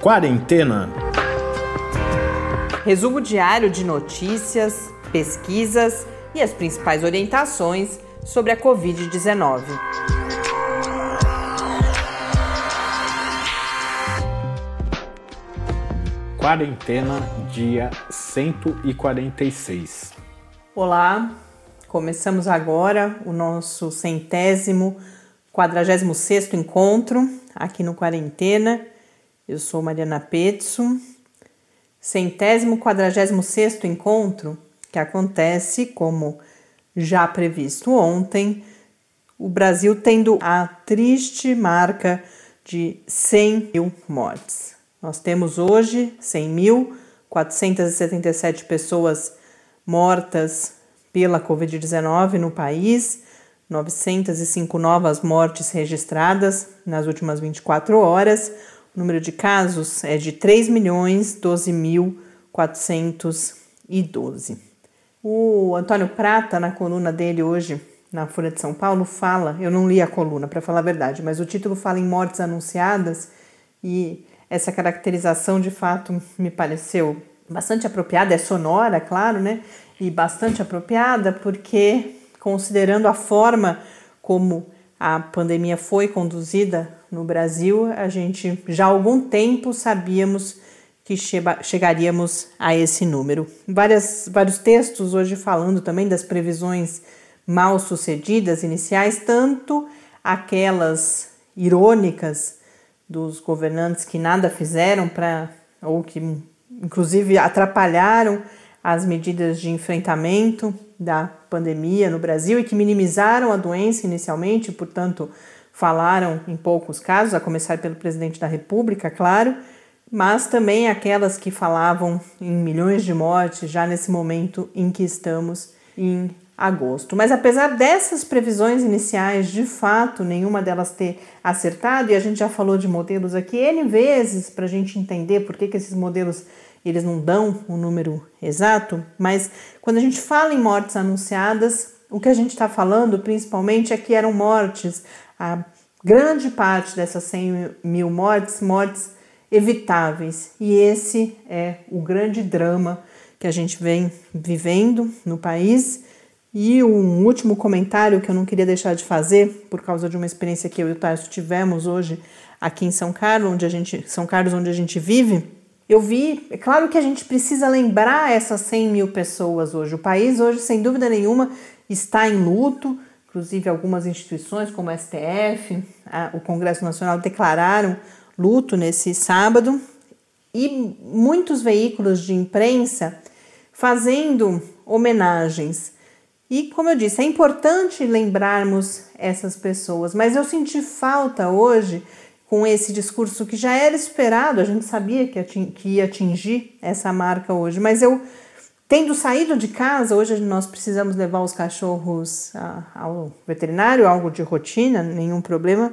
Quarentena. Resumo diário de notícias, pesquisas e as principais orientações sobre a Covid-19. Quarentena, dia 146. Olá, começamos agora o nosso centésimo, quadragésimo sexto encontro aqui no Quarentena. Eu sou Mariana Petzo. Centésimo quadragésimo sexto encontro que acontece, como já previsto ontem, o Brasil tendo a triste marca de 100 mil mortes. Nós temos hoje 100.477 pessoas mortas pela Covid-19 no país, 905 novas mortes registradas nas últimas 24 horas. O número de casos é de 3.012.412. O Antônio Prata, na coluna dele hoje na Folha de São Paulo, fala, eu não li a coluna para falar a verdade, mas o título fala em mortes anunciadas e essa caracterização de fato me pareceu bastante apropriada, é sonora, claro, né? E bastante apropriada porque considerando a forma como a pandemia foi conduzida no Brasil, a gente já há algum tempo sabíamos que chegaríamos a esse número. Várias, vários textos hoje falando também das previsões mal sucedidas iniciais, tanto aquelas irônicas dos governantes que nada fizeram para, ou que inclusive atrapalharam as medidas de enfrentamento da pandemia no Brasil e que minimizaram a doença inicialmente, portanto, falaram em poucos casos, a começar pelo presidente da República, claro mas também aquelas que falavam em milhões de mortes já nesse momento em que estamos em agosto. Mas apesar dessas previsões iniciais, de fato, nenhuma delas ter acertado, e a gente já falou de modelos aqui N vezes para a gente entender por que, que esses modelos eles não dão o número exato, mas quando a gente fala em mortes anunciadas, o que a gente está falando principalmente é que eram mortes, a grande parte dessas 100 mil mortes, mortes evitáveis. E esse é o grande drama que a gente vem vivendo no país. E um último comentário que eu não queria deixar de fazer, por causa de uma experiência que eu e o Tarso tivemos hoje aqui em São Carlos, onde a gente, São Carlos, onde a gente vive, eu vi, é claro que a gente precisa lembrar essas 100 mil pessoas hoje. O país hoje, sem dúvida nenhuma, está em luto. Inclusive, algumas instituições, como o STF, a, o Congresso Nacional, declararam luto nesse sábado e muitos veículos de imprensa fazendo homenagens. E como eu disse, é importante lembrarmos essas pessoas, mas eu senti falta hoje com esse discurso que já era esperado, a gente sabia que ia atingir essa marca hoje, mas eu tendo saído de casa, hoje nós precisamos levar os cachorros ao veterinário, algo de rotina, nenhum problema,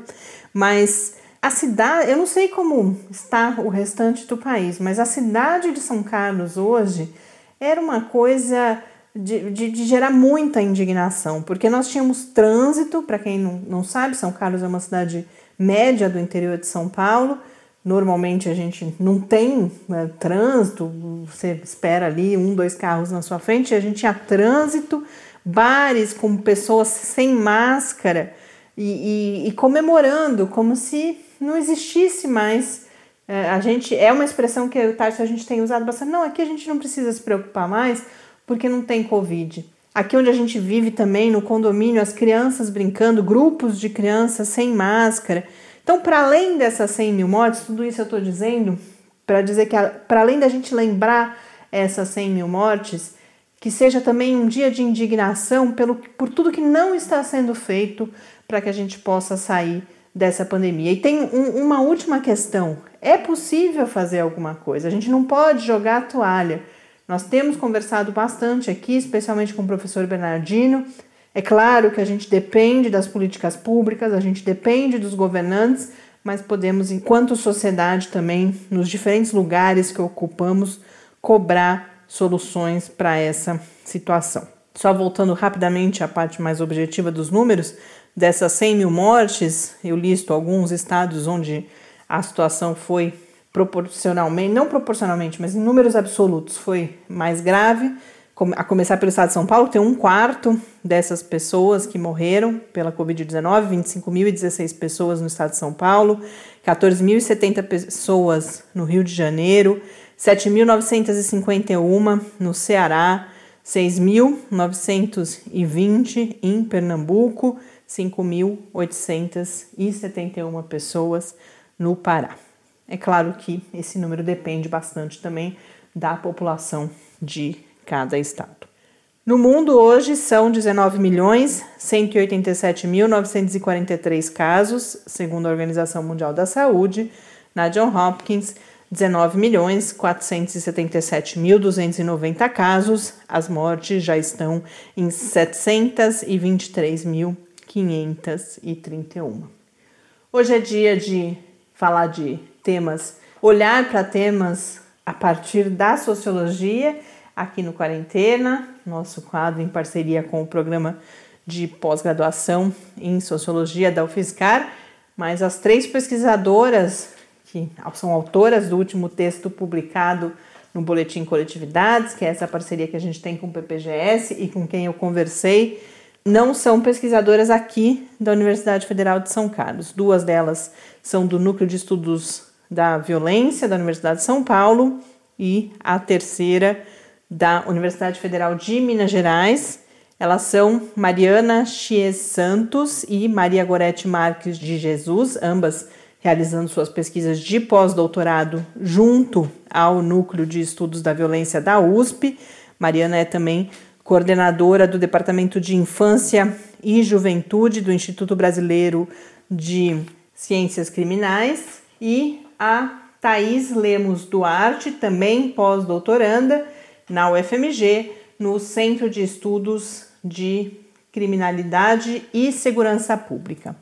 mas a cidade, eu não sei como está o restante do país, mas a cidade de São Carlos hoje era uma coisa de, de, de gerar muita indignação, porque nós tínhamos trânsito, para quem não, não sabe, São Carlos é uma cidade média do interior de São Paulo. Normalmente a gente não tem né, trânsito, você espera ali um, dois carros na sua frente, a gente tinha trânsito, bares com pessoas sem máscara e, e, e comemorando, como se não existisse mais. É, a gente é uma expressão que o Tarso a gente tem usado bastante. Não, aqui a gente não precisa se preocupar mais porque não tem Covid. Aqui onde a gente vive também, no condomínio, as crianças brincando, grupos de crianças sem máscara. Então, para além dessas 100 mil mortes, tudo isso eu estou dizendo para dizer que, para além da gente lembrar essas 100 mil mortes, que seja também um dia de indignação pelo, por tudo que não está sendo feito para que a gente possa sair dessa pandemia. E tem um, uma última questão: é possível fazer alguma coisa, a gente não pode jogar a toalha. Nós temos conversado bastante aqui, especialmente com o professor Bernardino. É claro que a gente depende das políticas públicas, a gente depende dos governantes, mas podemos, enquanto sociedade, também, nos diferentes lugares que ocupamos, cobrar soluções para essa situação. Só voltando rapidamente à parte mais objetiva dos números, Dessas 100 mil mortes, eu listo alguns estados onde a situação foi proporcionalmente, não proporcionalmente, mas em números absolutos foi mais grave, a começar pelo estado de São Paulo, tem um quarto dessas pessoas que morreram pela Covid-19, 25.016 pessoas no estado de São Paulo, 14.070 pessoas no Rio de Janeiro, 7.951 no Ceará, 6.920 em Pernambuco, 5.871 pessoas no Pará. É claro que esse número depende bastante também da população de cada estado. No mundo hoje são 19 milhões 187.943 casos, segundo a Organização Mundial da Saúde. Na John Hopkins, 19 milhões 477.290 casos. As mortes já estão em 723.531. Hoje é dia de falar de temas, olhar para temas a partir da sociologia aqui no Quarentena, nosso quadro em parceria com o programa de pós-graduação em Sociologia da UFSCar, mas as três pesquisadoras que são autoras do último texto publicado no Boletim Coletividades, que é essa parceria que a gente tem com o PPGS e com quem eu conversei, não são pesquisadoras aqui da Universidade Federal de São Carlos. Duas delas são do Núcleo de Estudos da Violência da Universidade de São Paulo e a terceira da Universidade Federal de Minas Gerais. Elas são Mariana Chies Santos e Maria Gorete Marques de Jesus, ambas realizando suas pesquisas de pós-doutorado junto ao Núcleo de Estudos da Violência da USP. Mariana é também coordenadora do Departamento de Infância e Juventude do Instituto Brasileiro de Ciências Criminais e a Thaís Lemos Duarte, também pós-doutoranda, na UFMG, no Centro de Estudos de Criminalidade e Segurança Pública.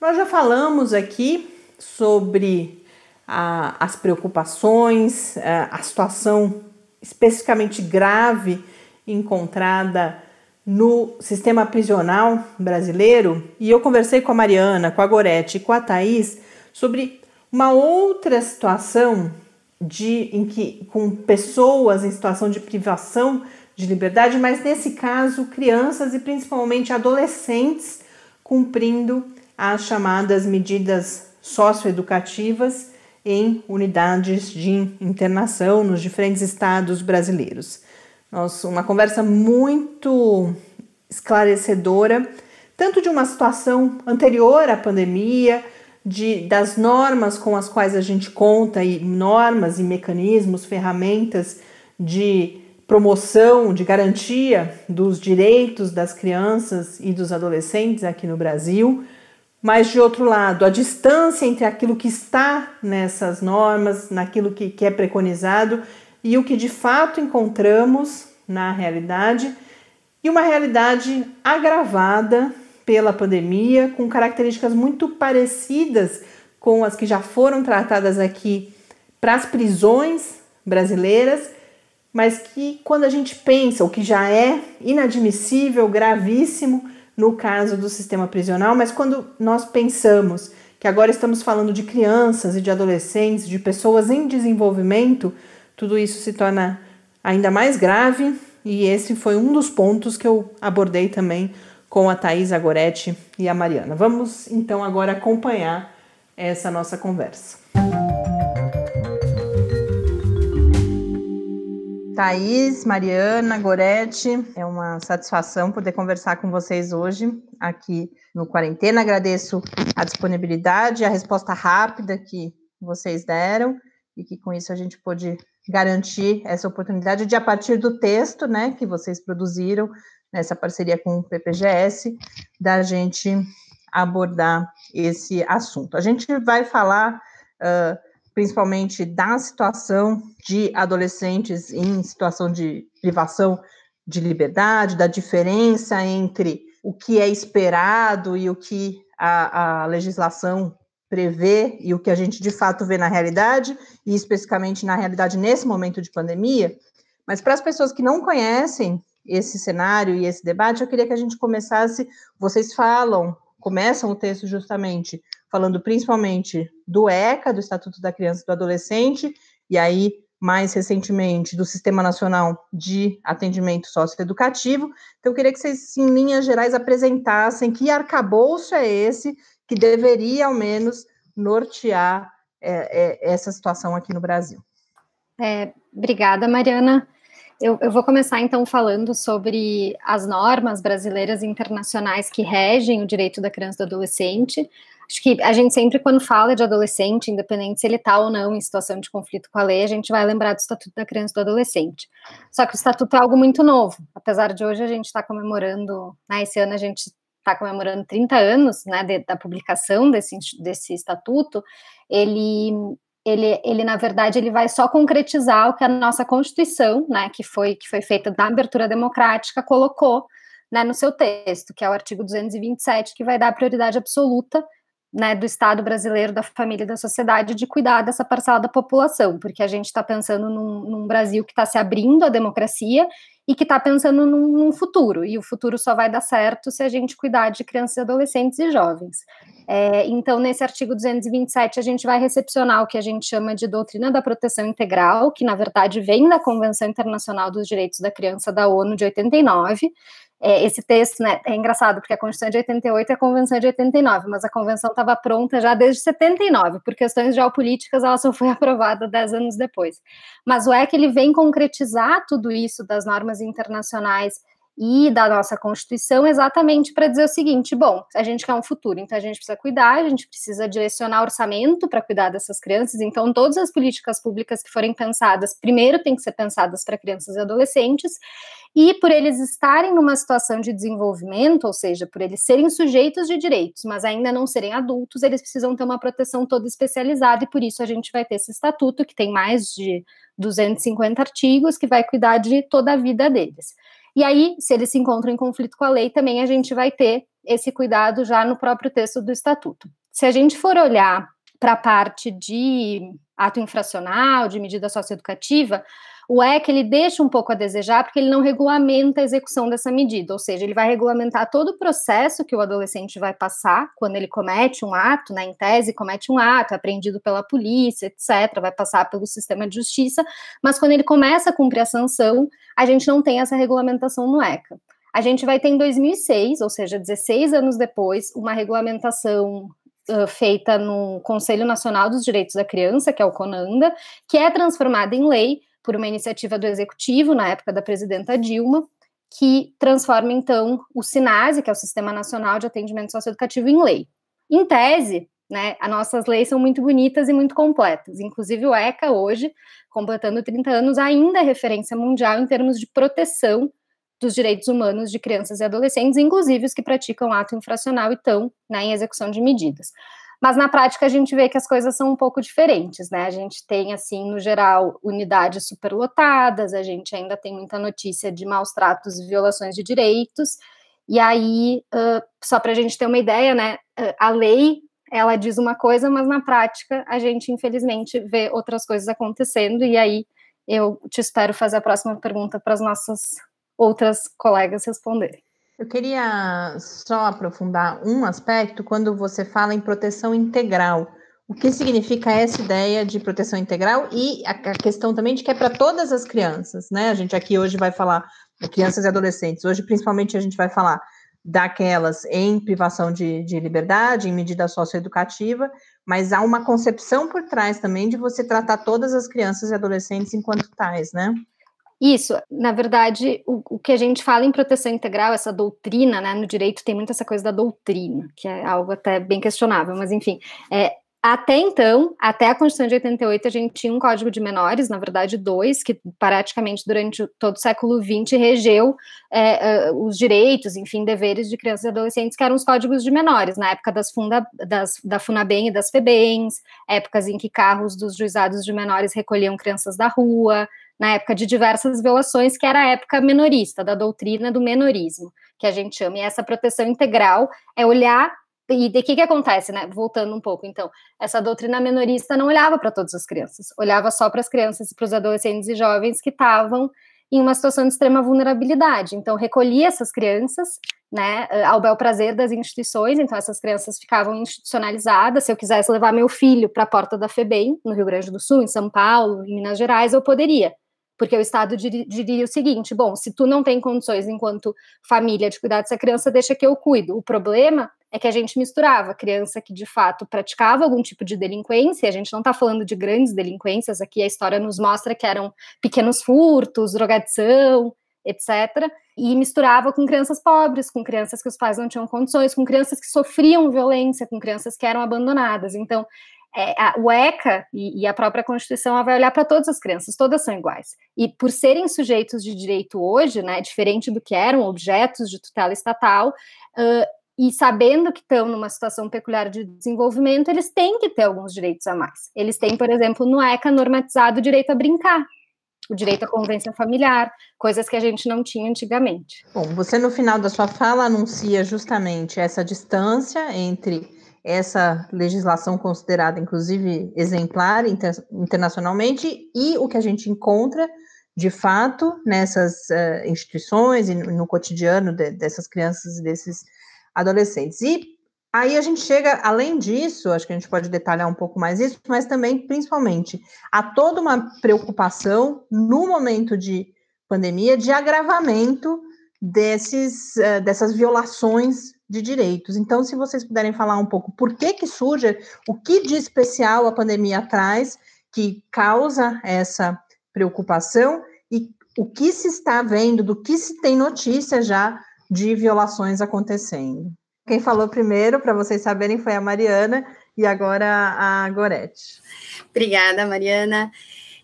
Nós já falamos aqui sobre a, as preocupações, a, a situação especificamente grave encontrada no sistema prisional brasileiro e eu conversei com a Mariana, com a Gorete e com a Thaís sobre uma outra situação de em que com pessoas em situação de privação de liberdade, mas nesse caso crianças e principalmente adolescentes cumprindo as chamadas medidas socioeducativas em unidades de internação nos diferentes estados brasileiros. Nossa, uma conversa muito esclarecedora, tanto de uma situação anterior à pandemia, de, das normas com as quais a gente conta, e normas e mecanismos, ferramentas de promoção, de garantia dos direitos das crianças e dos adolescentes aqui no Brasil, mas de outro lado, a distância entre aquilo que está nessas normas, naquilo que, que é preconizado e o que de fato encontramos na realidade, e uma realidade agravada pela pandemia, com características muito parecidas com as que já foram tratadas aqui para as prisões brasileiras, mas que quando a gente pensa, o que já é inadmissível, gravíssimo no caso do sistema prisional, mas quando nós pensamos que agora estamos falando de crianças e de adolescentes, de pessoas em desenvolvimento, tudo isso se torna ainda mais grave e esse foi um dos pontos que eu abordei também com a Thais Agoretti e a Mariana. Vamos então agora acompanhar essa nossa conversa. Thaís, Mariana, Goretti, é uma satisfação poder conversar com vocês hoje aqui no Quarentena. Agradeço a disponibilidade, a resposta rápida que vocês deram e que com isso a gente pôde garantir essa oportunidade de, a partir do texto né, que vocês produziram, nessa parceria com o PPGS, da gente abordar esse assunto. A gente vai falar uh, principalmente da situação de adolescentes em situação de privação de liberdade, da diferença entre o que é esperado e o que a, a legislação prevê e o que a gente de fato vê na realidade, e especificamente na realidade nesse momento de pandemia. Mas para as pessoas que não conhecem esse cenário e esse debate, eu queria que a gente começasse. Vocês falam começam o texto justamente falando principalmente do ECA, do Estatuto da Criança e do Adolescente, e aí mais recentemente do Sistema Nacional de Atendimento Socioeducativo. Então, eu queria que vocês, em linhas gerais, apresentassem que arcabouço é esse que deveria, ao menos, nortear é, é, essa situação aqui no Brasil. É, obrigada, Mariana. Eu, eu, vou começar então falando sobre as normas brasileiras e internacionais que regem o direito da criança e do adolescente. Acho que a gente sempre, quando fala de adolescente, independente se ele está ou não em situação de conflito com a lei, a gente vai lembrar do Estatuto da Criança e do Adolescente. Só que o Estatuto é algo muito novo, apesar de hoje a gente estar tá comemorando, né, esse ano a gente está comemorando 30 anos né, de, da publicação desse, desse Estatuto, ele ele, ele, na verdade, ele vai só concretizar o que a nossa Constituição, né, que foi, que foi feita na abertura democrática, colocou né, no seu texto, que é o artigo 227, que vai dar prioridade absoluta né, do Estado brasileiro, da família e da sociedade de cuidar dessa parcela da população, porque a gente está pensando num, num, Brasil que está se abrindo à democracia e que está pensando num, num, futuro, e o futuro só vai dar certo se a gente cuidar de crianças, adolescentes e jovens. É, então, nesse artigo 227, a gente vai recepcionar o que a gente chama de doutrina da proteção integral, que na verdade vem da Convenção Internacional dos Direitos da Criança da ONU de 89, é, esse texto, né, é engraçado, porque a Constituição é de 88 e a Convenção é de 89, mas a Convenção estava pronta já desde 79, por questões geopolíticas ela só foi aprovada 10 anos depois. Mas o EC, ele vem concretizar tudo isso das normas internacionais e da nossa Constituição exatamente para dizer o seguinte: bom, a gente quer um futuro, então a gente precisa cuidar, a gente precisa direcionar orçamento para cuidar dessas crianças, então todas as políticas públicas que forem pensadas, primeiro tem que ser pensadas para crianças e adolescentes, e por eles estarem numa situação de desenvolvimento, ou seja, por eles serem sujeitos de direitos, mas ainda não serem adultos, eles precisam ter uma proteção toda especializada, e por isso a gente vai ter esse estatuto, que tem mais de 250 artigos, que vai cuidar de toda a vida deles. E aí, se eles se encontram em conflito com a lei, também a gente vai ter esse cuidado já no próprio texto do estatuto. Se a gente for olhar para a parte de ato infracional, de medida socioeducativa, o EC ele deixa um pouco a desejar porque ele não regulamenta a execução dessa medida, ou seja, ele vai regulamentar todo o processo que o adolescente vai passar quando ele comete um ato, né, em tese comete um ato, é apreendido pela polícia, etc, vai passar pelo sistema de justiça, mas quando ele começa a cumprir a sanção, a gente não tem essa regulamentação no ECA. A gente vai ter em 2006, ou seja, 16 anos depois, uma regulamentação Uh, feita no Conselho Nacional dos Direitos da Criança, que é o CONANDA, que é transformada em lei por uma iniciativa do executivo, na época da presidenta Dilma, que transforma então o SINASE, que é o Sistema Nacional de Atendimento Socioeducativo, em lei. Em tese, né, as nossas leis são muito bonitas e muito completas. Inclusive o ECA hoje, completando 30 anos, ainda é referência mundial em termos de proteção dos direitos humanos de crianças e adolescentes, inclusive os que praticam ato infracional e estão né, em execução de medidas. Mas na prática a gente vê que as coisas são um pouco diferentes, né? A gente tem, assim, no geral, unidades superlotadas, a gente ainda tem muita notícia de maus tratos e violações de direitos. E aí, uh, só para a gente ter uma ideia, né? a lei ela diz uma coisa, mas na prática a gente, infelizmente, vê outras coisas acontecendo. E aí eu te espero fazer a próxima pergunta para as nossas outras colegas responderem. Eu queria só aprofundar um aspecto quando você fala em proteção integral. O que significa essa ideia de proteção integral e a questão também de que é para todas as crianças, né? A gente aqui hoje vai falar de crianças e adolescentes. Hoje, principalmente, a gente vai falar daquelas em privação de, de liberdade, em medida socioeducativa, mas há uma concepção por trás também de você tratar todas as crianças e adolescentes enquanto tais, né? Isso, na verdade, o, o, que a gente fala em proteção integral, essa doutrina, né, no direito tem muito essa coisa da doutrina, que é algo até bem questionável, mas enfim, é, até então, até a Constituição de 88, a gente tinha um código de menores, na verdade, dois, que praticamente durante todo o século XX regeu é, os direitos, enfim, deveres de crianças e adolescentes, que eram os códigos de menores, na época das, funda, das da FUNABEM e das FEBENs, épocas em que carros dos juizados de menores recolhiam crianças da rua, na época de diversas violações, que era a época menorista, da doutrina do menorismo, que a gente chama. E essa proteção integral é olhar. E de que que acontece, né? Voltando um pouco, então, essa doutrina menorista não olhava para todas as crianças, olhava só para as crianças e para os adolescentes e jovens que estavam em uma situação de extrema vulnerabilidade. Então, recolhia essas crianças, né, ao bel prazer das instituições, então essas crianças ficavam institucionalizadas. Se eu quisesse levar meu filho para a porta da FEBEM, no Rio Grande do Sul, em São Paulo, em Minas Gerais, eu poderia. Porque o Estado diria o seguinte: bom, se tu não tem condições enquanto família de cuidar dessa criança, deixa que eu cuido. O problema é que a gente misturava criança que de fato praticava algum tipo de delinquência, a gente não está falando de grandes delinquências, aqui a história nos mostra que eram pequenos furtos, drogadição, etc. E misturava com crianças pobres, com crianças que os pais não tinham condições, com crianças que sofriam violência, com crianças que eram abandonadas. Então, é, a, o ECA e, e, a própria Constituição vai olhar para todas as crianças, todas são iguais. E por serem sujeitos de direito hoje, né, diferente do que eram objetos de tutela estatal, uh, e sabendo que estão numa situação peculiar de desenvolvimento, eles têm que ter alguns direitos a mais. Eles têm, por exemplo, no ECA normatizado o direito a brincar, o direito à convivência familiar, coisas que a gente não tinha antigamente. Bom, você no final da sua fala anuncia justamente essa distância entre essa legislação considerada, inclusive, exemplar inter internacionalmente e o que a gente encontra de fato nessas uh, instituições e no, no cotidiano de, dessas crianças e desses adolescentes. E aí a gente chega, além disso, acho que a gente pode detalhar um pouco mais isso, mas também, principalmente, há toda uma preocupação no momento de pandemia de agravamento desses, uh, dessas violações de direitos. Então, se vocês puderem falar um pouco por que que surge, o que de especial a pandemia traz que causa essa preocupação e o que se está vendo, do que se tem notícia já de violações acontecendo. Quem falou primeiro, para vocês saberem, foi a Mariana e agora a Gorete. Obrigada, Mariana.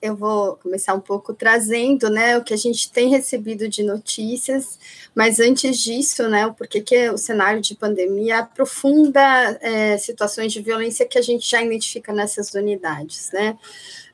Eu vou começar um pouco trazendo né, o que a gente tem recebido de notícias, mas antes disso, né, o porquê que o cenário de pandemia aprofunda é, situações de violência que a gente já identifica nessas unidades. Né?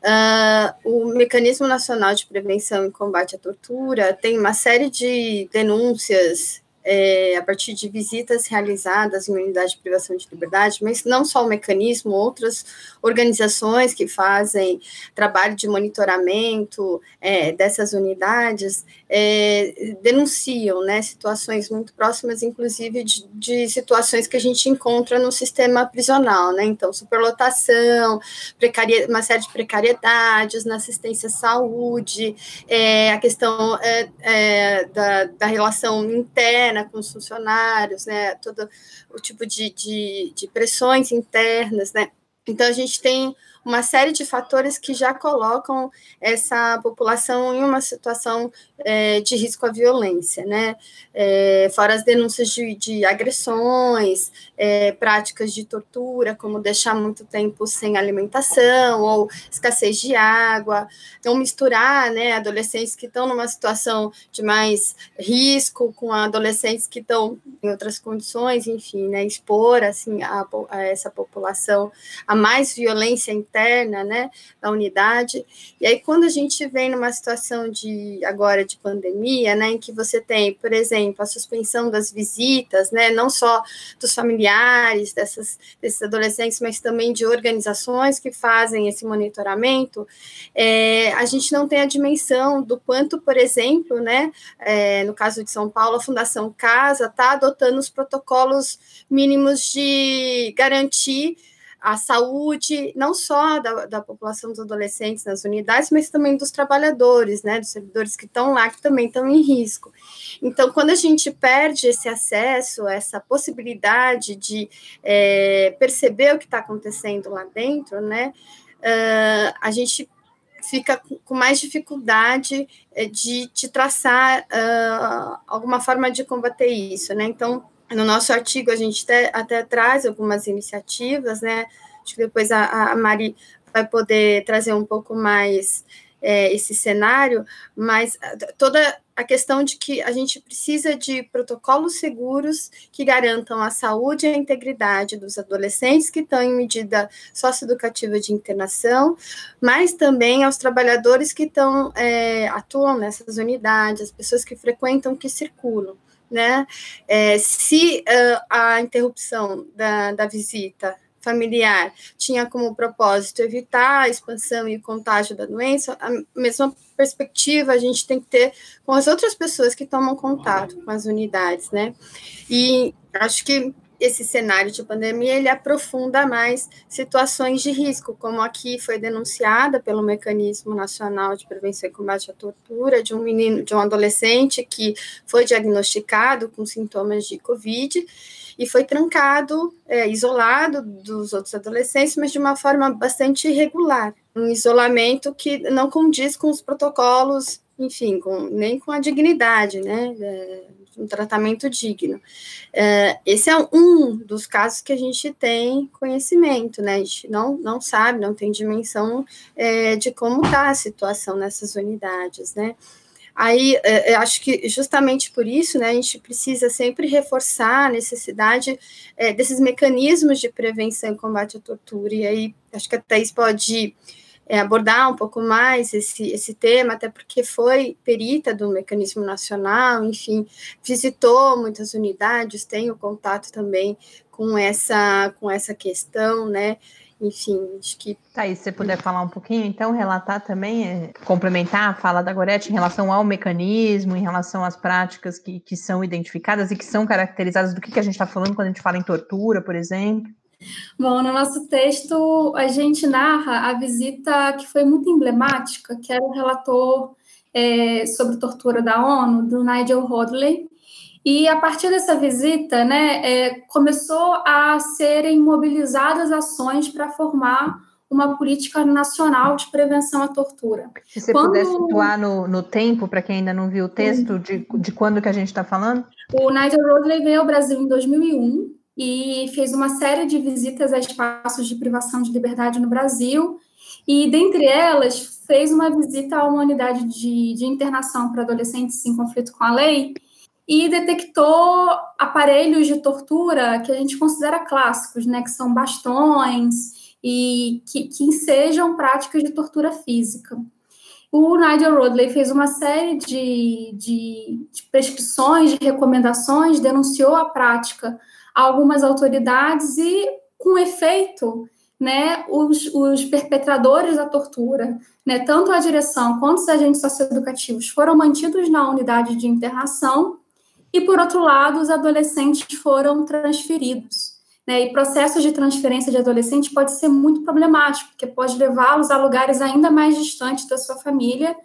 Uh, o Mecanismo Nacional de Prevenção e Combate à Tortura tem uma série de denúncias é, a partir de visitas realizadas em unidade de privação de liberdade, mas não só o mecanismo, outras organizações que fazem trabalho de monitoramento é, dessas unidades é, denunciam né, situações muito próximas, inclusive, de, de, situações que a gente encontra no sistema prisional, né? Então, superlotação, uma série de precariedades na assistência à saúde, é, a questão é, é, da, da relação interna com os funcionários, né? Todo o tipo de, de, de pressões internas, né? Então, a gente tem uma série de fatores que já colocam essa população em uma situação é, de risco à violência, né? É, fora as denúncias de, de agressões, é, práticas de tortura, como deixar muito tempo sem alimentação ou escassez de água, não misturar, né, adolescentes que estão numa situação de mais risco com adolescentes que estão em outras condições, enfim, né, expor assim a, a essa população a mais violência interna, né, da unidade. E aí quando a gente vem numa situação de agora de pandemia, né, em que você tem, por exemplo, a suspensão das visitas, né, não só dos familiares dessas, desses adolescentes, mas também de organizações que fazem esse monitoramento, é, a gente não tem a dimensão do quanto, por exemplo, né, é, no caso de São Paulo, a Fundação Casa está adotando os protocolos mínimos de garantir a saúde, não só da, da, população dos adolescentes nas unidades, mas também dos trabalhadores, né, dos servidores que estão lá, que também estão em risco. Então, quando a gente perde esse acesso, essa possibilidade de é, perceber o que está acontecendo lá dentro, né, uh, a gente fica com mais dificuldade é, de, de traçar uh, alguma forma de combater isso, né? Então, no nosso artigo, a gente até, até traz algumas iniciativas, né? Acho que depois a, a Mari vai poder trazer um pouco mais é, esse cenário, mas toda a questão de que a gente precisa de protocolos seguros que garantam a saúde e a integridade dos adolescentes que estão em medida socioeducativa de internação, mas também aos trabalhadores que estão é, atuam nessas unidades, as pessoas que frequentam, que circulam né? É, se uh, a interrupção da, da visita familiar tinha como propósito evitar a expansão e o contágio da doença, a mesma perspectiva a gente tem que ter com as outras pessoas que tomam contato com as unidades, né? E acho que esse cenário de pandemia ele aprofunda mais situações de risco, como aqui foi denunciada pelo Mecanismo Nacional de Prevenção e Combate à Tortura de um menino, de um adolescente que foi diagnosticado com sintomas de Covid e foi trancado, é, isolado dos outros adolescentes, mas de uma forma bastante irregular, um isolamento que não condiz com os protocolos, enfim, com, nem com a dignidade, né? É, um tratamento digno. É, esse é um dos casos que a gente tem conhecimento, né? A gente não, não sabe, não tem dimensão é, de como está a situação nessas unidades, né? Aí, é, acho que justamente por isso, né, a gente precisa sempre reforçar a necessidade é, desses mecanismos de prevenção e combate à tortura. E aí, acho que a Thais pode é, abordar um pouco mais esse, esse tema, até porque foi perita do mecanismo nacional, enfim, visitou muitas unidades, tem o contato também com essa, com essa questão, né? Enfim, acho que. Tá, e se você puder falar um pouquinho, então, relatar também, é, complementar a fala da Gorete em relação ao mecanismo, em relação às práticas que, que são identificadas e que são caracterizadas, do que, que a gente está falando quando a gente fala em tortura, por exemplo. Bom, no nosso texto a gente narra a visita que foi muito emblemática, que era o relator é, sobre tortura da ONU, do Nigel Hodley, e a partir dessa visita, né, é, começou a serem mobilizadas ações para formar uma política nacional de prevenção à tortura. Se você quando... puder situar no, no tempo, para quem ainda não viu o texto, de, de quando que a gente está falando? O Nigel Rodley veio ao Brasil em 2001, e fez uma série de visitas a espaços de privação de liberdade no Brasil, e dentre elas fez uma visita a uma unidade de, de internação para adolescentes em conflito com a lei e detectou aparelhos de tortura que a gente considera clássicos, né, que são bastões e que, que práticas de tortura física. O Nigel Rodley fez uma série de, de, de prescrições, de recomendações, denunciou a prática algumas autoridades e, com efeito, né, os, os perpetradores da tortura, né, tanto a direção quanto os agentes socioeducativos, foram mantidos na unidade de internação e, por outro lado, os adolescentes foram transferidos. Né, e processos de transferência de adolescente pode ser muito problemático, porque pode levá-los a lugares ainda mais distantes da sua família,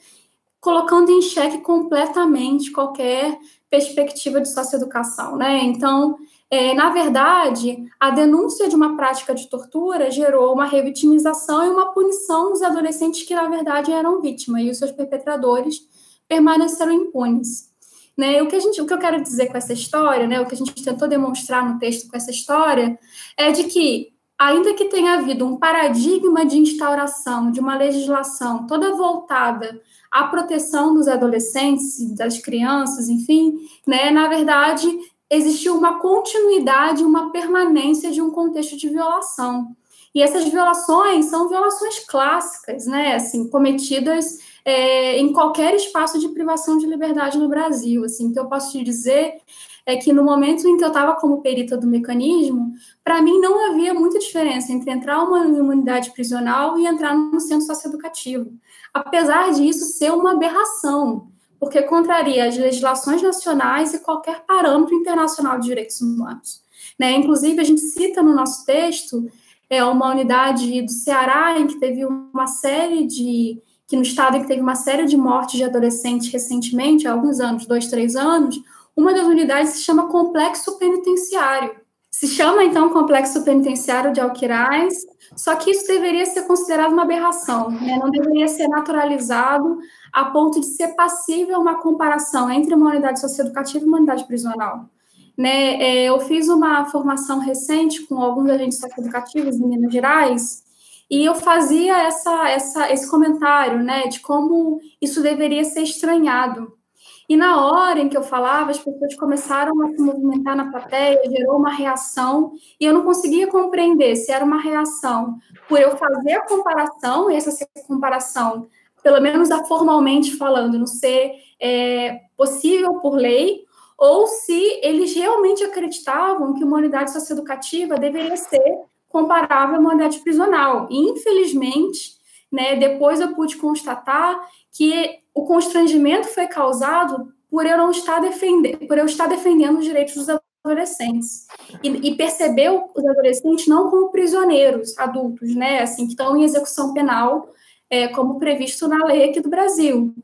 colocando em xeque completamente qualquer perspectiva de socioeducação. Né? Então, é, na verdade, a denúncia de uma prática de tortura gerou uma revitimização e uma punição dos adolescentes que, na verdade, eram vítimas, e os seus perpetradores permaneceram impunes. Né? O, que a gente, o que eu quero dizer com essa história, né, o que a gente tentou demonstrar no texto com essa história, é de que, ainda que tenha havido um paradigma de instauração de uma legislação toda voltada à proteção dos adolescentes, das crianças, enfim, né, na verdade, existiu uma continuidade, uma permanência de um contexto de violação. E essas violações são violações clássicas, né, assim, cometidas é, em qualquer espaço de privação de liberdade no Brasil. Assim, o que eu posso te dizer é que no momento em que eu estava como perita do mecanismo, para mim não havia muita diferença entre entrar uma unidade prisional e entrar num centro socioeducativo. Apesar disso ser uma aberração, porque contraria as legislações nacionais e qualquer parâmetro internacional de direitos humanos. Né? Inclusive, a gente cita no nosso texto é, uma unidade do Ceará em que teve uma série de que no estado em que teve uma série de mortes de adolescentes recentemente, há alguns anos, dois, três anos, uma das unidades se chama Complexo Penitenciário. Se chama, então, Complexo Penitenciário de Alquirais, só que isso deveria ser considerado uma aberração, né? não deveria ser naturalizado a ponto de ser passível uma comparação entre uma unidade socioeducativa e uma unidade prisional. Né? É, eu fiz uma formação recente com alguns agentes socioeducativos em Minas Gerais, e eu fazia essa, essa, esse comentário né, de como isso deveria ser estranhado. E na hora em que eu falava, as pessoas começaram a se movimentar na plateia, gerou uma reação, e eu não conseguia compreender se era uma reação por eu fazer a comparação, e essa comparação, pelo menos formalmente falando, não ser é, possível por lei, ou se eles realmente acreditavam que uma unidade socioeducativa deveria ser comparável à modalidade prisional. E, infelizmente, né, depois eu pude constatar que o constrangimento foi causado por eu não estar defendendo, por eu estar defendendo os direitos dos adolescentes e, e perceber os adolescentes não como prisioneiros adultos, né, assim que estão em execução penal, é, como previsto na lei aqui do Brasil.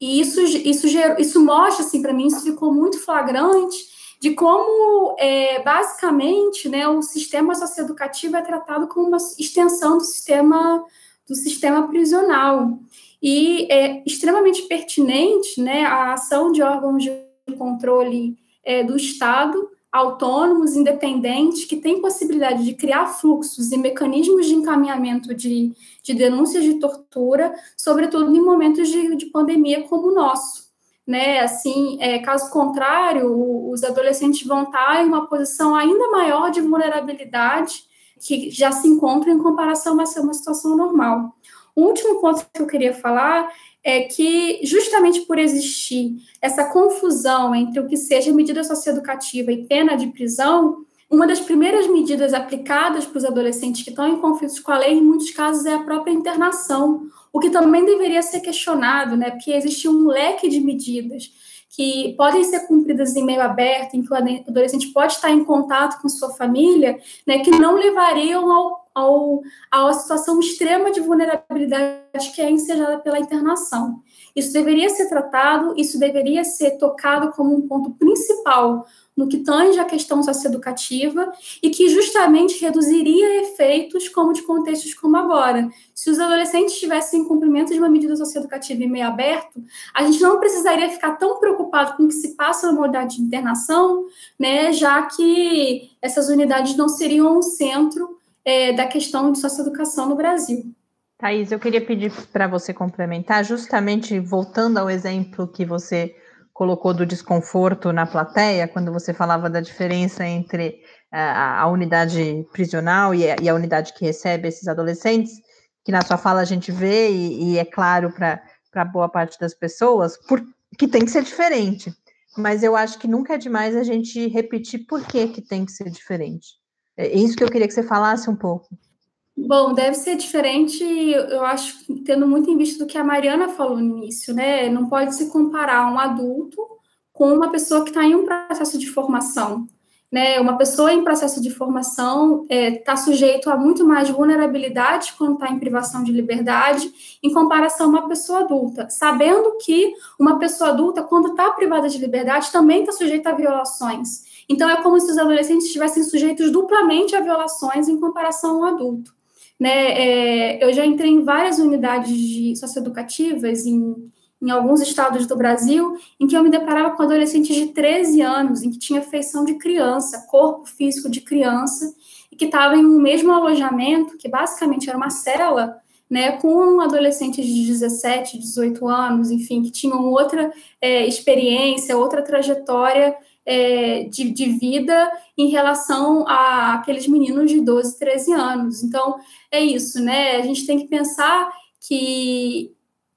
E isso isso isso mostra assim para mim isso ficou muito flagrante de como é, basicamente né, o sistema socioeducativo é tratado como uma extensão do sistema do sistema prisional e é extremamente pertinente né, a ação de órgãos de controle é, do Estado autônomos, independentes, que têm possibilidade de criar fluxos e mecanismos de encaminhamento de, de denúncias de tortura, sobretudo em momentos de, de pandemia como o nosso. Né? Assim, é, caso contrário, os adolescentes vão estar em uma posição ainda maior de vulnerabilidade que já se encontra em comparação a uma situação normal. O último ponto que eu queria falar é que, justamente por existir essa confusão entre o que seja medida socioeducativa e pena de prisão, uma das primeiras medidas aplicadas para os adolescentes que estão em conflitos com a lei, em muitos casos, é a própria internação, o que também deveria ser questionado, né? Porque existe um leque de medidas que podem ser cumpridas em meio aberto, em que o adolescente pode estar em contato com sua família, né, que não levariam ao, ao, a uma situação extrema de vulnerabilidade que é ensejada pela internação. Isso deveria ser tratado, isso deveria ser tocado como um ponto principal no que tange a questão socioeducativa e que justamente reduziria efeitos como de contextos como agora. Se os adolescentes tivessem cumprimento de uma medida socioeducativa em meio aberto, a gente não precisaria ficar tão preocupado com o que se passa na modalidade de internação, né, já que essas unidades não seriam um centro é, da questão de socioeducação no Brasil. Thaís, eu queria pedir para você complementar, justamente voltando ao exemplo que você colocou do desconforto na plateia, quando você falava da diferença entre a, a unidade prisional e a, e a, unidade que recebe esses adolescentes, que na sua fala a gente vê, e, e é claro para boa parte das pessoas, por, que tem que ser diferente. Mas eu acho que nunca é demais a gente repetir por que, que tem que ser diferente. É isso que eu queria que você falasse um pouco. Bom, deve ser diferente, eu acho, tendo muito em vista do que a Mariana falou no início, né? Não pode se comparar um adulto com uma pessoa que está em um processo de formação. Né? Uma pessoa em processo de formação está é, tá sujeito a muito mais vulnerabilidade quando está em privação de liberdade, em comparação a uma pessoa adulta, sabendo que uma pessoa adulta, quando está privada de liberdade, também está sujeita a violações. Então, é como se os adolescentes estivessem sujeitos duplamente a violações em comparação ao adulto. Né? É, eu já entrei em várias unidades de socioeducativas em, em alguns estados do Brasil, em que eu me deparava com adolescentes de 13 anos, em que tinha feição de criança, corpo físico de criança, e que estavam em um mesmo alojamento, que basicamente era uma cela, né, com adolescentes de 17, 18 anos, enfim, que tinham outra é, experiência, outra trajetória é, de, de, vida em relação a aqueles meninos de 12, 13 anos. Então, é isso, né? A gente tem que pensar que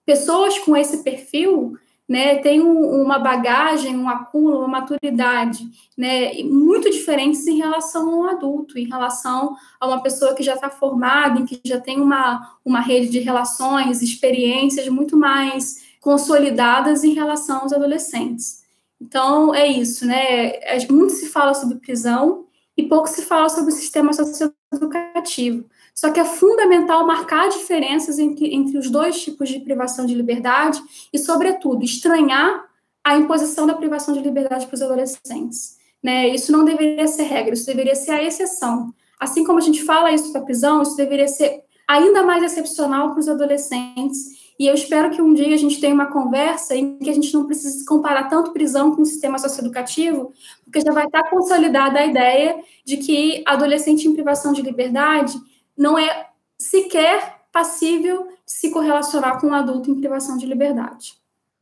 pessoas com esse perfil né, têm um, uma bagagem, um acúmulo, uma maturidade né, muito diferentes em relação a um adulto, em relação a uma pessoa que já está formada, em que já tem uma, uma rede de relações, experiências muito mais consolidadas em relação aos adolescentes. Então, é isso, né? É, muito se fala sobre prisão e pouco se fala sobre o sistema socioeducativo. Só que é fundamental marcar diferenças entre, entre os dois tipos de privação de liberdade e, sobretudo, estranhar a imposição da privação de liberdade para os adolescentes. Né? Isso não deveria ser regra, isso deveria ser a exceção. Assim como a gente fala isso para a prisão, isso deveria ser ainda mais excepcional para os adolescentes e eu espero que um dia a gente tenha uma conversa em que a gente não precise comparar tanto prisão com o sistema socioeducativo, porque já vai estar consolidada a ideia de que adolescente em privação de liberdade não é sequer passível de se correlacionar com um adulto em privação de liberdade.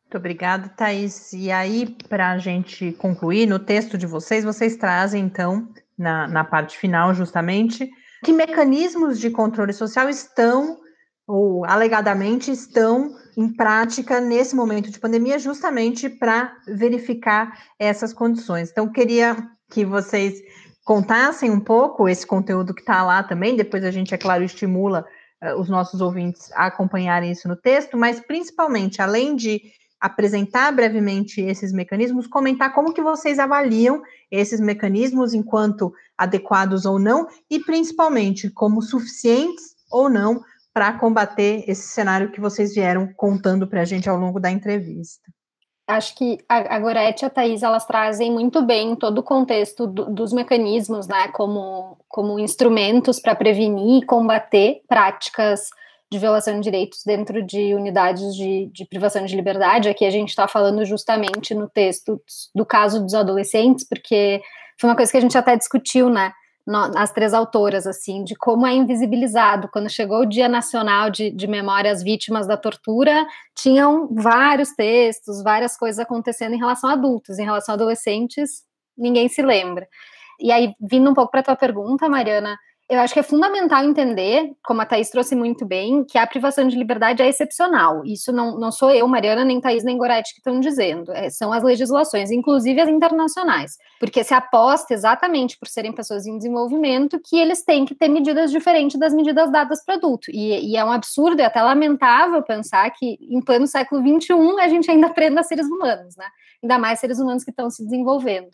Muito obrigada, Thais. E aí, para a gente concluir, no texto de vocês, vocês trazem, então, na, na parte final, justamente, que mecanismos de controle social estão ou alegadamente estão em prática nesse momento de pandemia, justamente para verificar essas condições. Então, queria que vocês contassem um pouco esse conteúdo que está lá também. Depois a gente, é claro, estimula uh, os nossos ouvintes a acompanharem isso no texto, mas principalmente, além de apresentar brevemente esses mecanismos, comentar como que vocês avaliam esses mecanismos enquanto adequados ou não, e principalmente como suficientes ou não para combater esse cenário que vocês vieram contando para a gente ao longo da entrevista acho que a, a Gorete e a Thais, elas trazem muito bem todo o contexto do, dos mecanismos, né, como, como instrumentos para prevenir e combater práticas de violação de direitos dentro de unidades de, de privação de liberdade. Aqui a gente está falando justamente no texto do caso dos adolescentes, porque foi uma coisa que a gente até discutiu, né, as três autoras, assim, de como é invisibilizado. Quando chegou o Dia Nacional de, de Memória às Vítimas da Tortura, tinham vários textos, várias coisas acontecendo em relação a adultos, em relação a adolescentes, ninguém se lembra. E aí, vindo um pouco para a tua pergunta, Mariana, eu acho que é fundamental entender, como a Thaís trouxe muito bem, que a privação de liberdade é excepcional. Isso não, não sou eu, Mariana, nem Thaís, nem Goretti que estão dizendo. É, são as legislações, inclusive as internacionais. Porque se aposta exatamente por serem pessoas em desenvolvimento que eles têm que ter medidas diferentes das medidas dadas para adulto. E, e é um absurdo e até lamentável pensar que em pleno século XXI a gente ainda prenda seres humanos, né? Ainda mais seres humanos que estão se desenvolvendo.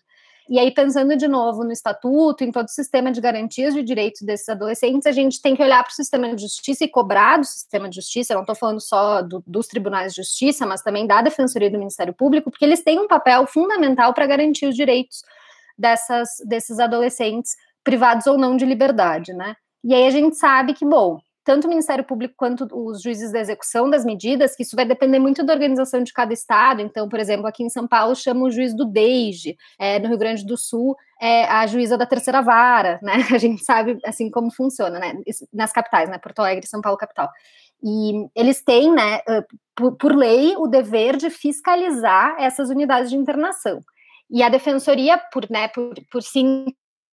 E aí, pensando de novo no estatuto, em todo o sistema de garantias de direitos desses adolescentes, a gente tem que olhar para o sistema de justiça e cobrar do sistema de justiça. Eu não estou falando só do, dos tribunais de justiça, mas também da Defensoria do Ministério Público, porque eles têm um papel fundamental para garantir os direitos dessas, desses adolescentes, privados ou não de liberdade, né? E aí a gente sabe que, bom, tanto o Ministério Público quanto os juízes da execução das medidas, que isso vai depender muito da organização de cada estado. Então, por exemplo, aqui em São Paulo chama o juiz do DEIGE, é, no Rio Grande do Sul é a juíza da terceira vara, né? A gente sabe assim como funciona, né? Nas capitais, né? Porto Alegre, São Paulo, capital. E eles têm, né, por, por lei, o dever de fiscalizar essas unidades de internação. E a defensoria, por, né, por, por se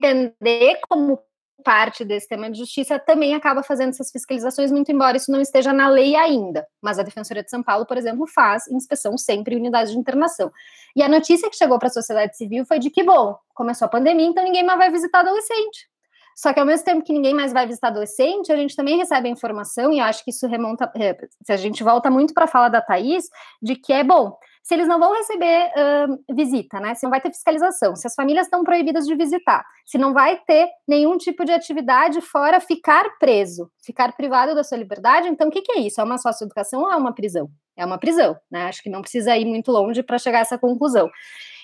entender como parte desse tema de justiça também acaba fazendo essas fiscalizações, muito embora isso não esteja na lei ainda. Mas a Defensoria de São Paulo, por exemplo, faz inspeção sempre em unidades de internação. E a notícia que chegou para a sociedade civil foi de que, bom, começou a pandemia, então ninguém mais vai visitar adolescente. Só que ao mesmo tempo que ninguém mais vai visitar adolescente, a gente também recebe a informação, e acho que isso remonta, eh, se a gente volta muito para a fala da Thaís, de que é bom, se eles não vão receber uh, visita, né? Se não vai ter fiscalização, se as famílias estão proibidas de visitar, se não vai ter nenhum tipo de atividade fora ficar preso, ficar privado da sua liberdade, então o que, que é isso? É uma socioeducação ou é uma prisão? É uma prisão, né? Acho que não precisa ir muito longe para chegar a essa conclusão.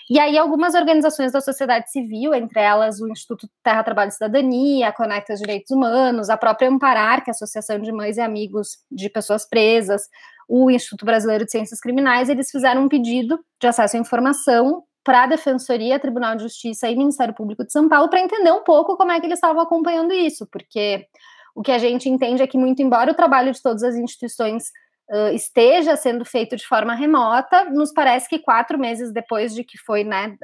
E aí, algumas organizações da sociedade civil, entre elas o Instituto Terra, Trabalho e Cidadania, a Conecta Direitos Humanos, a própria Amparar, que é a Associação de Mães e Amigos de Pessoas Presas, o Instituto Brasileiro de Ciências Criminais, eles fizeram um pedido de acesso à informação para a Defensoria, Tribunal de Justiça e Ministério Público de São Paulo para entender um pouco como é que eles estavam acompanhando isso, porque o que a gente entende é que, muito embora o trabalho de todas as instituições uh, esteja sendo feito de forma remota, nos parece que quatro meses depois de que foi né,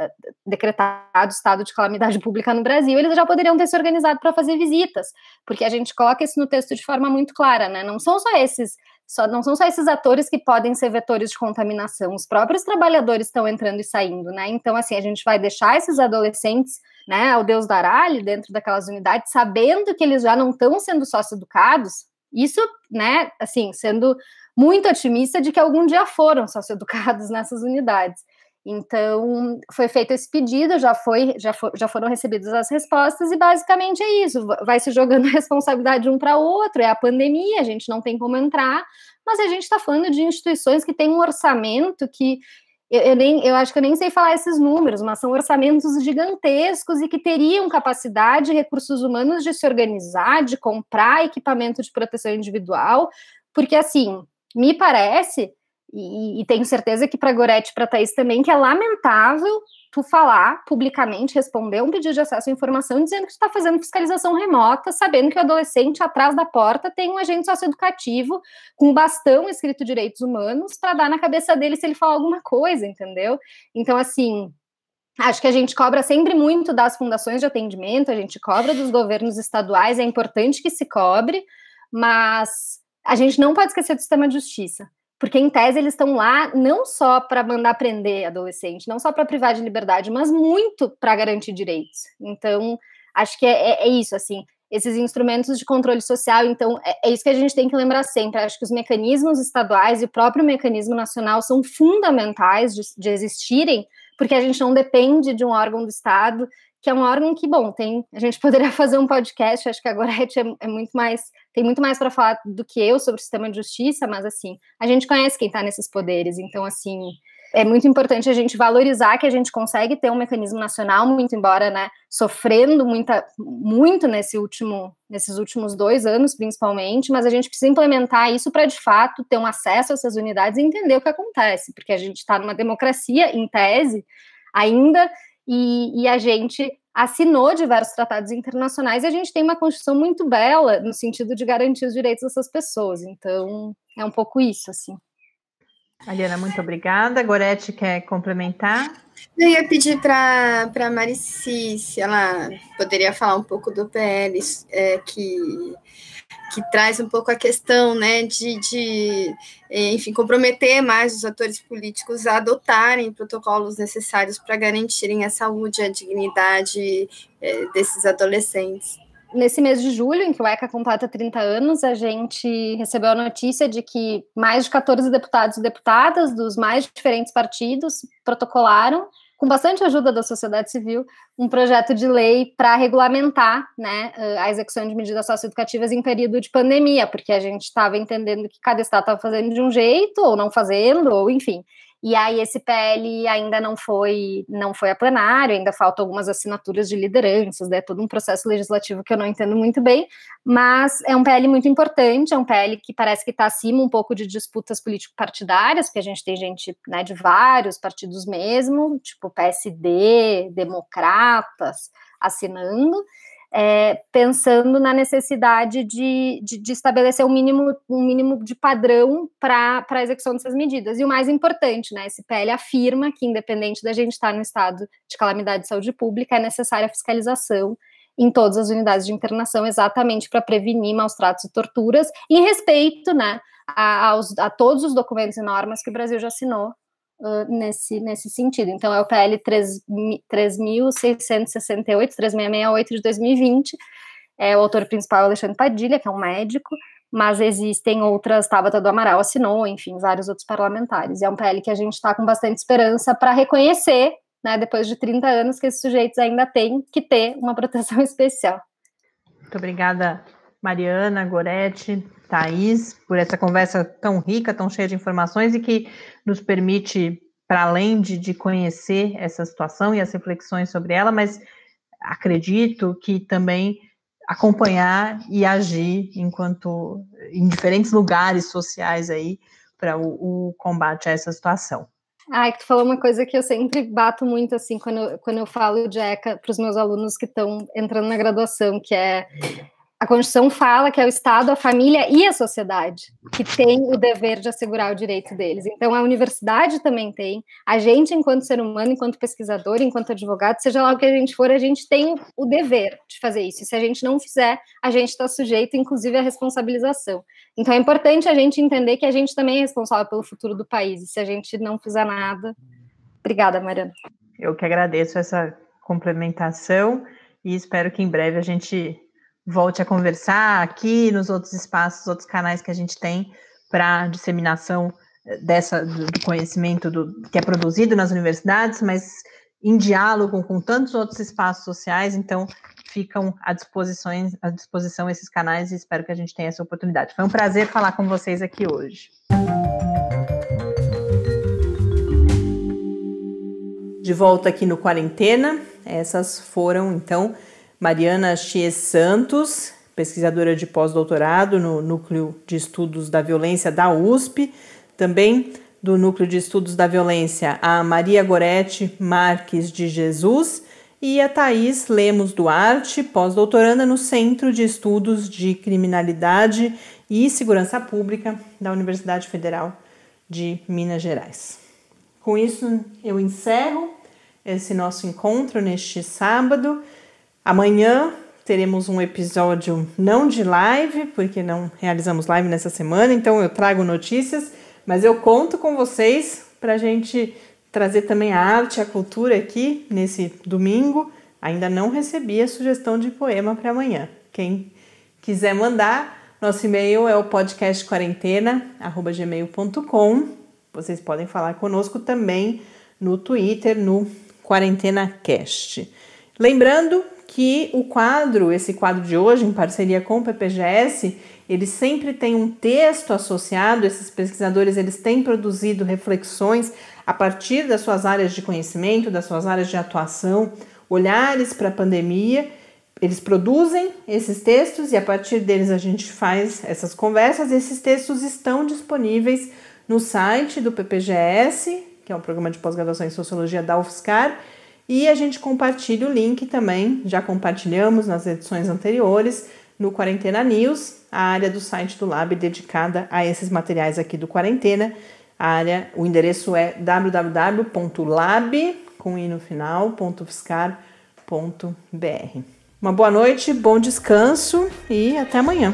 decretado o estado de calamidade pública no Brasil, eles já poderiam ter se organizado para fazer visitas, porque a gente coloca isso no texto de forma muito clara, né? Não são só esses só, não são só esses atores que podem ser vetores de contaminação, os próprios trabalhadores estão entrando e saindo, né? Então, assim, a gente vai deixar esses adolescentes, né, ao Deus dará ali dentro daquelas unidades, sabendo que eles já não estão sendo sócio-educados, isso, né, assim, sendo muito otimista de que algum dia foram sócio-educados nessas unidades. Então, foi feito esse pedido, já, foi, já, for, já foram recebidas as respostas, e basicamente é isso: vai se jogando responsabilidade de um para outro, é a pandemia, a gente não tem como entrar, mas a gente está falando de instituições que têm um orçamento que eu, eu, nem, eu acho que eu nem sei falar esses números, mas são orçamentos gigantescos e que teriam capacidade, recursos humanos de se organizar, de comprar equipamento de proteção individual, porque assim, me parece e, e, tenho certeza que para Gorete e para Thaís também, que é lamentável tu falar publicamente, responder um pedido de acesso à informação dizendo que tu está fazendo fiscalização remota, sabendo que o adolescente atrás da porta tem um agente socioeducativo com bastão escrito direitos humanos para dar na cabeça dele se ele falar alguma coisa, entendeu? Então, assim, Acho que a gente cobra sempre muito das fundações de atendimento, a gente cobra dos governos estaduais, é importante que se cobre, mas a gente não pode esquecer do sistema de justiça porque em tese eles estão lá não só para mandar prender adolescente, não só para privar de liberdade, mas muito para garantir direitos. Então, acho que é, é, é isso, assim, esses instrumentos de controle social. Então, é, é, isso que a gente tem que lembrar sempre. Acho que os mecanismos estaduais e o próprio mecanismo nacional são fundamentais de, de existirem, porque a gente não depende de um órgão do Estado, que é um órgão que, bom, tem. A gente poderia fazer um podcast, acho que agora é, é muito mais. Tem muito mais para falar do que eu sobre o sistema de justiça, mas assim, a gente conhece quem está nesses poderes, então, assim é muito importante a gente valorizar que a gente consegue ter um mecanismo nacional, muito embora, né, sofrendo muita, muito nesse último, nesses últimos dois anos, principalmente, mas a gente precisa implementar isso para, de fato, ter um acesso a essas unidades e entender o que acontece, porque a gente está numa democracia, em tese, ainda, e, e a gente assinou diversos tratados internacionais e a gente tem uma Constituição muito bela no sentido de garantir os direitos dessas pessoas. Então, é um pouco isso, assim. Mariana, muito obrigada. Gorete quer complementar? Eu ia pedir para a Marici se ela poderia falar um pouco do PL, é, que, que traz um pouco a questão né, de, de, enfim, comprometer mais os atores políticos a adotarem protocolos necessários para garantirem a saúde e a dignidade é, desses adolescentes. Nesse mês de julho, em que o ECA completa 30 anos, a gente recebeu a notícia de que mais de 14 deputados e deputadas dos mais diferentes partidos protocolaram, com bastante ajuda da sociedade civil, um projeto de lei para regulamentar né, a execução de medidas socioeducativas em período de pandemia, porque a gente estava entendendo que cada estado estava fazendo de um jeito, ou não fazendo, ou enfim. E aí esse PL ainda não foi não foi a plenário, ainda faltam algumas assinaturas de lideranças, né? Todo um processo legislativo que eu não entendo muito bem, mas é um PL muito importante, é um PL que parece que está acima um pouco de disputas político-partidárias, porque a gente tem gente né, de vários partidos mesmo, tipo PSD, democratas, assinando é, pensando na necessidade de, de, de, estabelecer um mínimo, um mínimo de padrão para a execução dessas medidas. E o mais importante, né, esse PL afirma que, independente da gente estar no estado de calamidade de saúde pública, é necessária a fiscalização em todas as unidades de internação, exatamente para prevenir maus tratos e torturas, em respeito né, a, aos, a todos os documentos e normas que o Brasil já assinou uh, nesse, nesse sentido. Então, é o PL 3.668, 3668 de 2020. É, o autor principal é Alexandre Padilha, que é um médico, mas existem outras, Tabata do Amaral assinou, enfim, vários outros parlamentares. E é um PL que a gente está com bastante esperança para reconhecer, né, depois de 30 anos, que esses sujeitos ainda têm que ter uma proteção especial. Muito obrigada, Mariana, Gorete, Thaís, por essa conversa tão rica, tão cheia de informações e que nos permite, para além de, de conhecer essa situação e as reflexões sobre ela, mas acredito que também acompanhar e agir enquanto em diferentes lugares sociais aí para o, o, combate a essa situação. Ai, tu falou uma coisa que eu sempre bato muito assim quando, quando eu falo de ECA para os meus alunos que estão entrando na graduação, que é a Constituição fala que é o Estado, a família e a sociedade que tem o dever de assegurar o direito deles. Então, a universidade também tem, a gente, enquanto ser humano, enquanto pesquisador, enquanto advogado, seja lá o que a gente for, a gente tem o dever de fazer isso. E se a gente não fizer, a gente está sujeito, inclusive, à responsabilização. Então, é importante a gente entender que a gente também é responsável pelo futuro do país. E se a gente não fizer nada. Obrigada, Mariana. Eu que agradeço essa complementação e espero que em breve a gente volte a conversar aqui nos outros espaços, outros canais que a gente tem para disseminação eh, dessa do conhecimento do, que é produzido nas universidades, mas em diálogo com tantos outros espaços sociais, então ficam à disposição, à disposição esses canais e espero que a gente tenha essa oportunidade. Foi um prazer falar com vocês aqui hoje. De volta aqui no Quarentena, essas foram então Mariana Chies Santos, pesquisadora de pós-doutorado no Núcleo de Estudos da Violência da USP, também do Núcleo de Estudos da Violência, a Maria Gorete Marques de Jesus e a Thaís Lemos Duarte, pós-doutoranda no Centro de Estudos de Criminalidade e Segurança Pública da Universidade Federal de Minas Gerais. Com isso, eu encerro esse nosso encontro neste sábado. Amanhã teremos um episódio não de live, porque não realizamos live nessa semana, então eu trago notícias, mas eu conto com vocês para a gente trazer também a arte, a cultura aqui nesse domingo, Ainda não recebi a sugestão de poema para amanhã. Quem quiser mandar, nosso e-mail é o podcastquarentena@gmail.com. Vocês podem falar conosco também no Twitter, no QuarentenaCast. Lembrando que o quadro, esse quadro de hoje, em parceria com o PPGS, ele sempre tem um texto associado. Esses pesquisadores eles têm produzido reflexões a partir das suas áreas de conhecimento, das suas áreas de atuação, olhares para a pandemia. Eles produzem esses textos e a partir deles a gente faz essas conversas. Esses textos estão disponíveis no site do PPGS, que é o programa de pós-graduação em sociologia da UFSCar, e a gente compartilha o link também, já compartilhamos nas edições anteriores, no Quarentena News, a área do site do Lab dedicada a esses materiais aqui do Quarentena. A área, o endereço é www.lab com i no final, Uma boa noite, bom descanso e até amanhã.